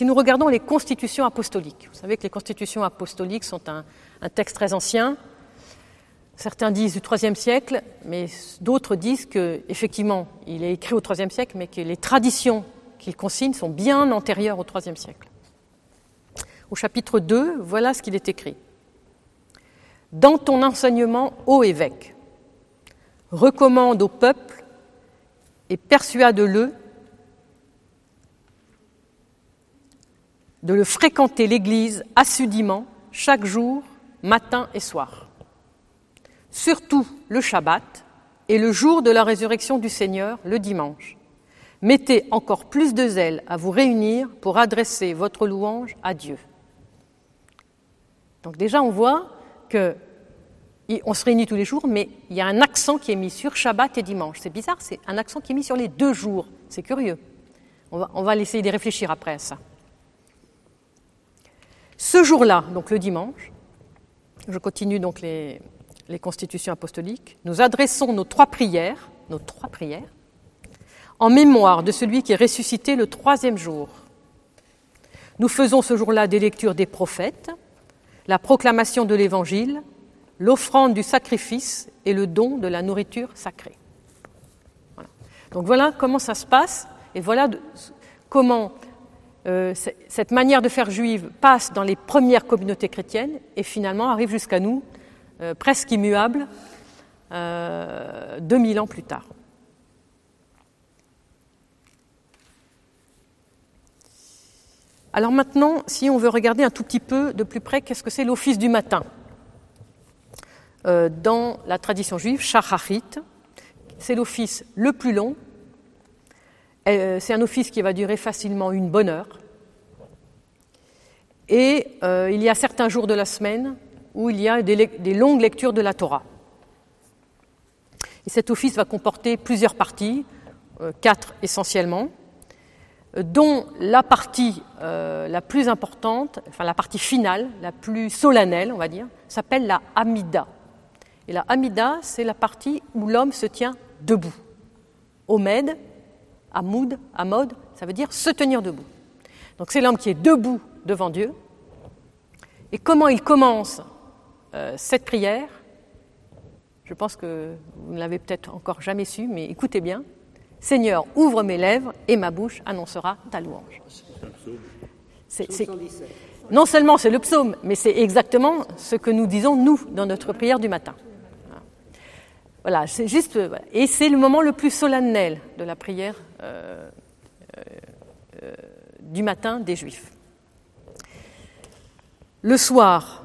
Si nous regardons les constitutions apostoliques, vous savez que les constitutions apostoliques sont un, texte très ancien. Certains disent du IIIe siècle, mais d'autres disent qu'effectivement, il est écrit au IIIe siècle, mais que les traditions qu'il consigne sont bien antérieures au IIIe siècle. Au chapitre 2, voilà ce qu'il est écrit. Dans ton enseignement, ô évêque, recommande au peuple et persuade-le de le fréquenter l'Église assidûment chaque jour, matin et soir. Surtout le Shabbat et le jour de la résurrection du Seigneur, le dimanche. Mettez encore plus de zèle à vous réunir pour adresser votre louange à Dieu. Donc déjà, on voit que on se réunit tous les jours, mais il y a un accent qui est mis sur Shabbat et dimanche. C'est bizarre, c'est un accent qui est mis sur les deux jours. C'est curieux. On va, on va essayer de réfléchir après à ça. Ce jour-là, donc le dimanche, je continue donc les, constitutions apostoliques, nous adressons nos trois prières, nos trois prières, en mémoire de celui qui est ressuscité le troisième jour. Nous faisons ce jour-là des lectures des prophètes, la proclamation de l'Évangile, l'offrande du sacrifice et le don de la nourriture sacrée. Voilà. Donc voilà comment ça se passe et voilà comment euh, cette manière de faire juive passe dans les premières communautés chrétiennes et finalement arrive jusqu'à nous, euh, presque immuable, euh, 2000 ans plus tard. Alors maintenant, si on veut regarder un tout petit peu de plus près, qu'est-ce que c'est l'office du matin? Euh, Dans la tradition juive, Shacharit, c'est l'office le plus long. Euh, c'est un office qui va durer facilement une bonne heure. Et euh, il y a certains jours de la semaine où il y a des, longues lectures de la Torah. Et cet office va comporter plusieurs parties, euh, quatre essentiellement dont la partie la plus importante, enfin la partie finale, la plus solennelle, on va dire, s'appelle la Amida. Et la Amida, c'est la partie où l'homme se tient debout. Omed, Amoud, Amod, ça veut dire se tenir debout. Donc c'est l'homme qui est debout devant Dieu. Et comment il commence euh, cette prière? Je pense que vous ne l'avez peut-être encore jamais su, mais écoutez bien. Seigneur, ouvre mes lèvres et ma bouche annoncera ta louange. Non seulement c'est le psaume, mais c'est exactement ce que nous disons, nous, dans notre prière du matin. Voilà, c'est juste. Et c'est le moment le plus solennel de la prière euh, euh, du matin des Juifs. Le soir,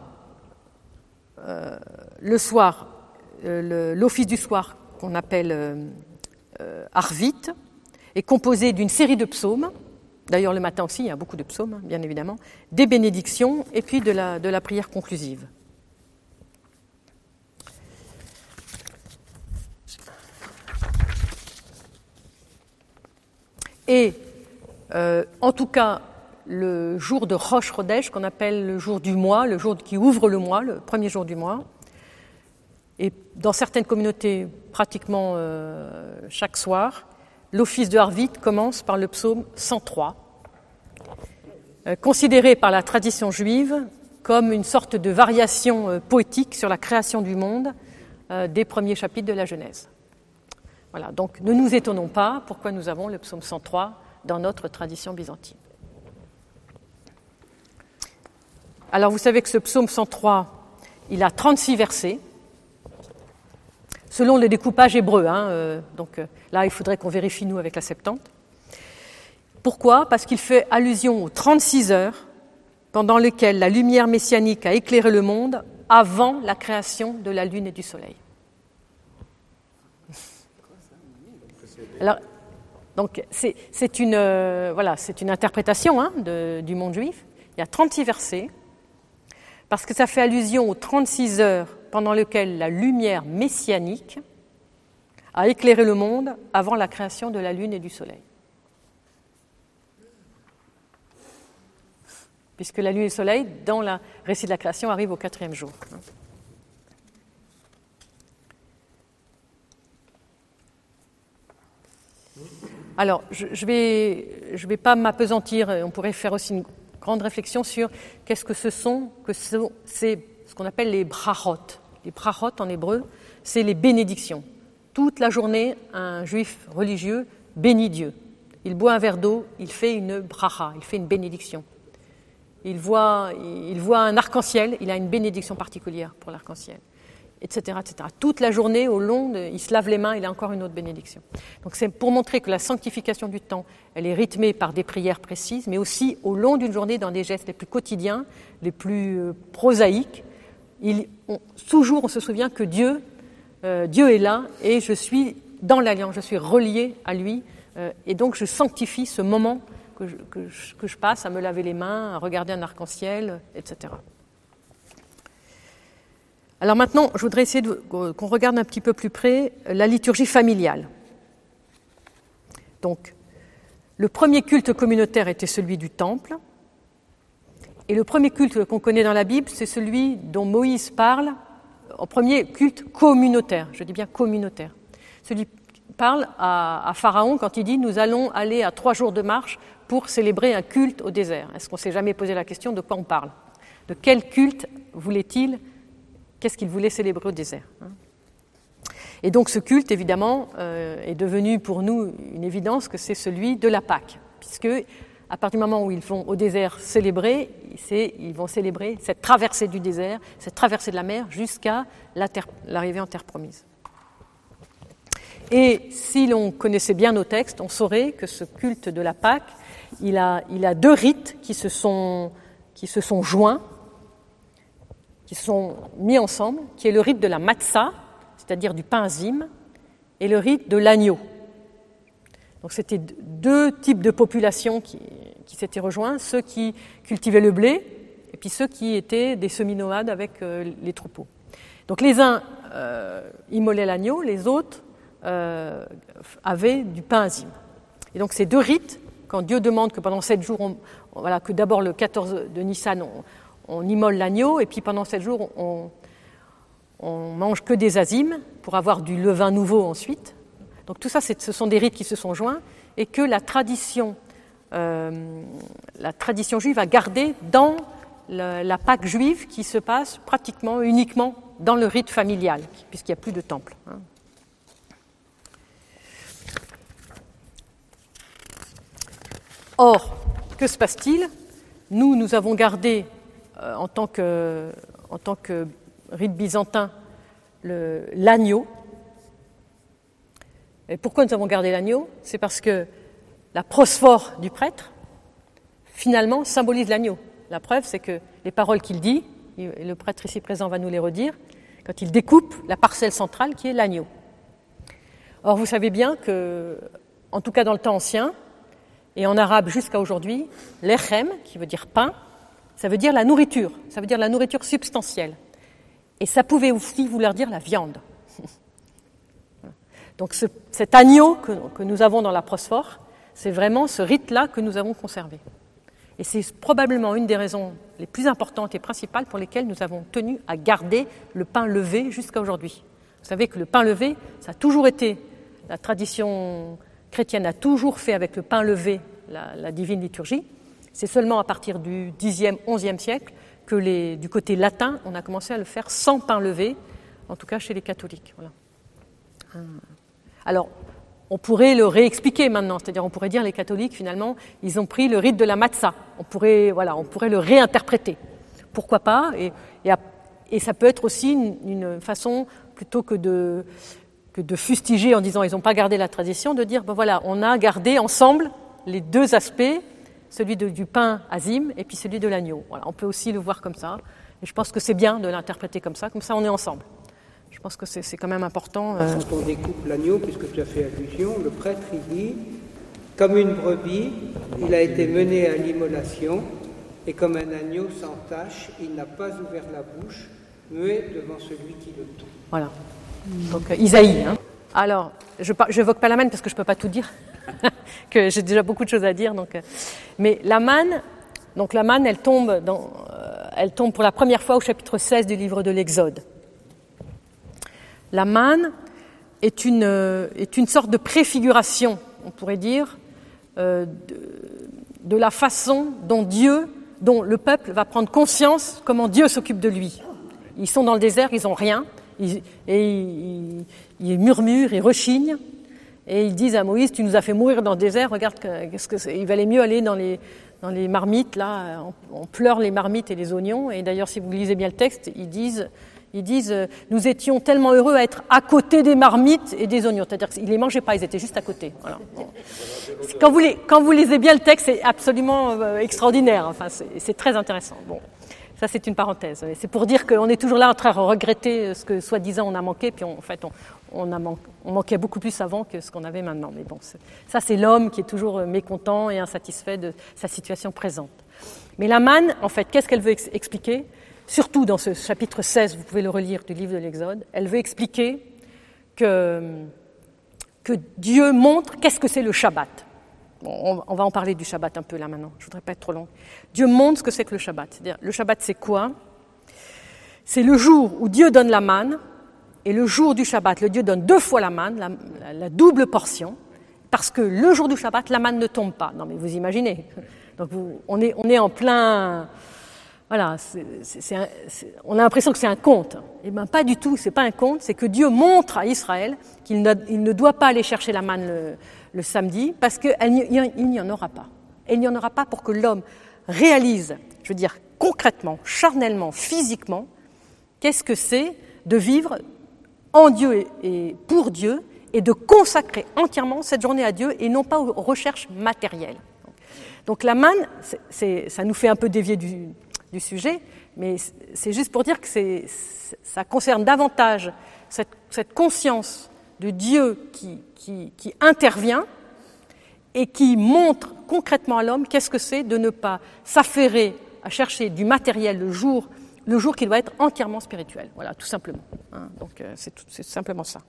euh, le soir, l'office du soir qu'on appelle euh, Arvit est composé d'une série de psaumes. D'ailleurs, le matin aussi, il y a beaucoup de psaumes, hein, bien évidemment, des bénédictions et puis de la prière conclusive. Et euh, en tout cas, le jour de Rosh Chodesh, qu'on appelle le jour du mois, le jour qui ouvre le mois, le premier jour du mois, et dans certaines communautés, pratiquement euh, chaque soir, l'office de Harvit commence par le psaume 103, euh, considéré par la tradition juive comme une sorte de variation euh, poétique sur la création du monde des premiers chapitres de la Genèse. Voilà, donc ne nous étonnons pas pourquoi nous avons le psaume 103 dans notre tradition byzantine. Alors vous savez que ce psaume 103, il a 36 versets, selon le découpage hébreu. Hein, euh, donc euh, là, il faudrait qu'on vérifie, nous, avec la Septante. Pourquoi? Parce qu'il fait allusion aux 36 heures pendant lesquelles la lumière messianique a éclairé le monde avant la création de la lune et du soleil. Alors, donc c'est une, euh, voilà, une interprétation hein, de, du monde juif. Il y a 36 versets, parce que ça fait allusion aux 36 heures pendant lequel la lumière messianique a éclairé le monde avant la création de la Lune et du Soleil. Puisque la Lune et le Soleil, dans le récit de la création, arrivent au quatrième jour. Alors, je, ne vais pas m'apesantir, on pourrait faire aussi une grande réflexion sur qu'est-ce que ce sont, que ce qu'on appelle les brachot. Les brachot en hébreu, c'est les bénédictions. Toute la journée, un juif religieux bénit Dieu. Il boit un verre d'eau, il fait une bracha, il fait une bénédiction. Il voit, il voit un arc-en-ciel, il a une bénédiction particulière pour l'arc-en-ciel etc., etc. Toute la journée, au long, de, il se lave les mains, il a encore une autre bénédiction. Donc c'est pour montrer que la sanctification du temps, elle est rythmée par des prières précises, mais aussi au long d'une journée dans des gestes les plus quotidiens, les plus euh, prosaïques. Il, toujours, on se souvient que Dieu, euh, Dieu est là et je suis dans l'alliance, je suis relié à lui, euh, et donc je sanctifie ce moment que que je passe à me laver les mains, à regarder un arc-en-ciel, etc. Alors maintenant, je voudrais essayer qu'on regarde un petit peu plus près la liturgie familiale. Donc, le premier culte communautaire était celui du temple. Et le premier culte qu'on connaît dans la Bible, c'est celui dont Moïse parle, au premier culte communautaire, je dis bien communautaire. Celui qui parle à, à, Pharaon quand il dit Nous allons aller à trois jours de marche pour célébrer un culte au désert. Est-ce qu'on s'est jamais posé la question de quoi on parle? De quel culte voulait-il qu'est-ce qu'il voulait célébrer au désert. Hein? Et donc ce culte, évidemment, euh, est devenu pour nous une évidence que c'est celui de la Pâque, puisque à partir du moment où ils vont au désert célébrer, ils vont célébrer cette traversée du désert, cette traversée de la mer jusqu'à l'arrivée en terre promise. Et si l'on connaissait bien nos textes, on saurait que ce culte de la Pâque, il a, deux rites qui se sont joints qui sont mis ensemble, qui est le rite de la matzah, c'est-à-dire du pain azim, et le rite de l'agneau. Donc c'était deux types de populations qui, s'étaient rejoints, ceux qui cultivaient le blé et puis ceux qui étaient des semi-nomades avec euh, les troupeaux. Donc les uns euh, immolaient l'agneau, les autres euh, avaient du pain azim. Et donc ces deux rites, quand Dieu demande que pendant sept jours, on, voilà, que d'abord le 14 de Nissan, on immole l'agneau et puis pendant sept jours, on, on mange que des azimes pour avoir du levain nouveau ensuite. Donc tout ça, ce sont des rites qui se sont joints et que la tradition, euh, juive a gardé dans la, Pâque juive qui se passe pratiquement uniquement dans le rite familial, puisqu'il n'y a plus de temple. Hein. Or, que se passe-t-il? Nous, nous avons gardé en, tant que, en tant que rite byzantin l'agneau. Et pourquoi nous avons gardé l'agneau? C'est parce que la prosphore du prêtre, finalement, symbolise l'agneau. La preuve, c'est que les paroles qu'il dit, et le prêtre ici présent va nous les redire, quand il découpe la parcelle centrale qui est l'agneau. Or, vous savez bien que, en tout cas dans le temps ancien, et en arabe jusqu'à aujourd'hui, l'echem, qui veut dire pain, ça veut dire la nourriture, ça veut dire la nourriture substantielle. Et ça pouvait aussi vouloir dire la viande. Donc ce, cet agneau que, nous avons dans la prosphore, c'est vraiment ce rite-là que nous avons conservé. Et c'est probablement une des raisons les plus importantes et principales pour lesquelles nous avons tenu à garder le pain levé jusqu'à aujourd'hui. Vous savez que le pain levé, ça a toujours été, la tradition chrétienne a toujours fait avec le pain levé la divine liturgie, c'est seulement à partir du Xe, XIe siècle que du côté latin, on a commencé à le faire sans pain levé, en tout cas chez les catholiques. Euh, alors, on pourrait le réexpliquer maintenant, c'est-à-dire on pourrait dire les catholiques finalement, ils ont pris le rite de la matzah. On pourrait, voilà, on pourrait le réinterpréter. Pourquoi pas? Et, ça peut être aussi une, façon plutôt que de, que de fustiger en disant ils n'ont pas gardé la tradition, de dire ben voilà, on a gardé ensemble les deux aspects celui de, du pain azim et puis celui de l'agneau. Voilà, on peut aussi le voir comme ça. Et je pense que c'est bien de l'interpréter comme ça, comme ça on est ensemble. Je pense que c'est quand même important. Euh... Quand on découpe l'agneau, puisque tu as fait allusion, le prêtre il dit comme une brebis, il a été mené à l'immolation, et comme un agneau sans tache, il n'a pas ouvert la bouche, muet devant celui qui le tue. Voilà. Donc euh, Isaïe. Hein. Alors, je n'évoque pas la manne parce que je ne peux pas tout dire, que j'ai déjà beaucoup de choses à dire. Donc, euh, mais la manne, donc la manne, elle tombe, dans, euh, elle tombe pour la première fois au chapitre 16 du livre de l'Exode. La manne est une, euh, est une sorte de préfiguration, on pourrait dire, de, la façon dont Dieu, dont le peuple va prendre conscience comment Dieu s'occupe de lui. Ils sont dans le désert, ils n'ont rien, et ils, murmurent, ils rechignent, et ils disent à Moïse, tu nous as fait mourir dans le désert, regarde, qu'est-ce que il valait mieux aller dans les, dans les marmites, là, on, pleure les marmites et les oignons, et d'ailleurs si vous lisez bien le texte, ils disent, ils disent, euh, nous étions tellement heureux à être à côté des marmites et des oignons. C'est-à-dire qu'ils ne les mangeaient pas, ils étaient juste à côté. Quand, vous quand vous lisez bien le texte, c'est absolument euh, extraordinaire. Enfin, c'est très intéressant. Bon, ça c'est une parenthèse. C'est pour dire qu'on est toujours là en train de regretter ce que soi-disant on a manqué, puis en fait on, manquait beaucoup plus avant que ce qu'on avait maintenant. Mais bon, ça c'est l'homme qui est toujours euh, mécontent et insatisfait de sa situation présente. Mais la manne, en fait, qu'est-ce qu'elle veut expliquer? Surtout dans ce chapitre 16, vous pouvez le relire du livre de l'Exode, elle veut expliquer que, que Dieu montre qu'est-ce que c'est le Shabbat. On, va en parler du Shabbat un peu là maintenant, je voudrais pas être trop long. Dieu montre ce que c'est que le Shabbat. Le Shabbat c'est quoi? C'est le jour où Dieu donne la manne, et le jour du Shabbat, le Dieu donne deux fois la manne, la, double portion, parce que le jour du Shabbat, la manne ne tombe pas. Non mais vous imaginez. Donc on, est, en plein voilà, on a l'impression que c'est un conte. Eh bien, pas du tout, c'est pas un conte, c'est que Dieu montre à Israël qu'il ne, doit pas aller chercher la manne samedi parce qu'il n'y en aura pas. Et il n'y en aura pas pour que l'homme réalise, je veux dire, concrètement, charnellement, physiquement, qu'est-ce que c'est de vivre en Dieu et pour Dieu et de consacrer entièrement cette journée à Dieu et non pas aux recherches matérielles. Donc la manne, ça nous fait un peu dévier du sujet, mais c'est juste pour dire que ça concerne davantage cette, conscience de Dieu qui, intervient et qui montre concrètement à l'homme qu'est-ce que c'est de ne pas s'affairer à chercher du matériel le jour, le jour qui doit être entièrement spirituel. Voilà, tout simplement. Hein. donc euh, c'est simplement ça.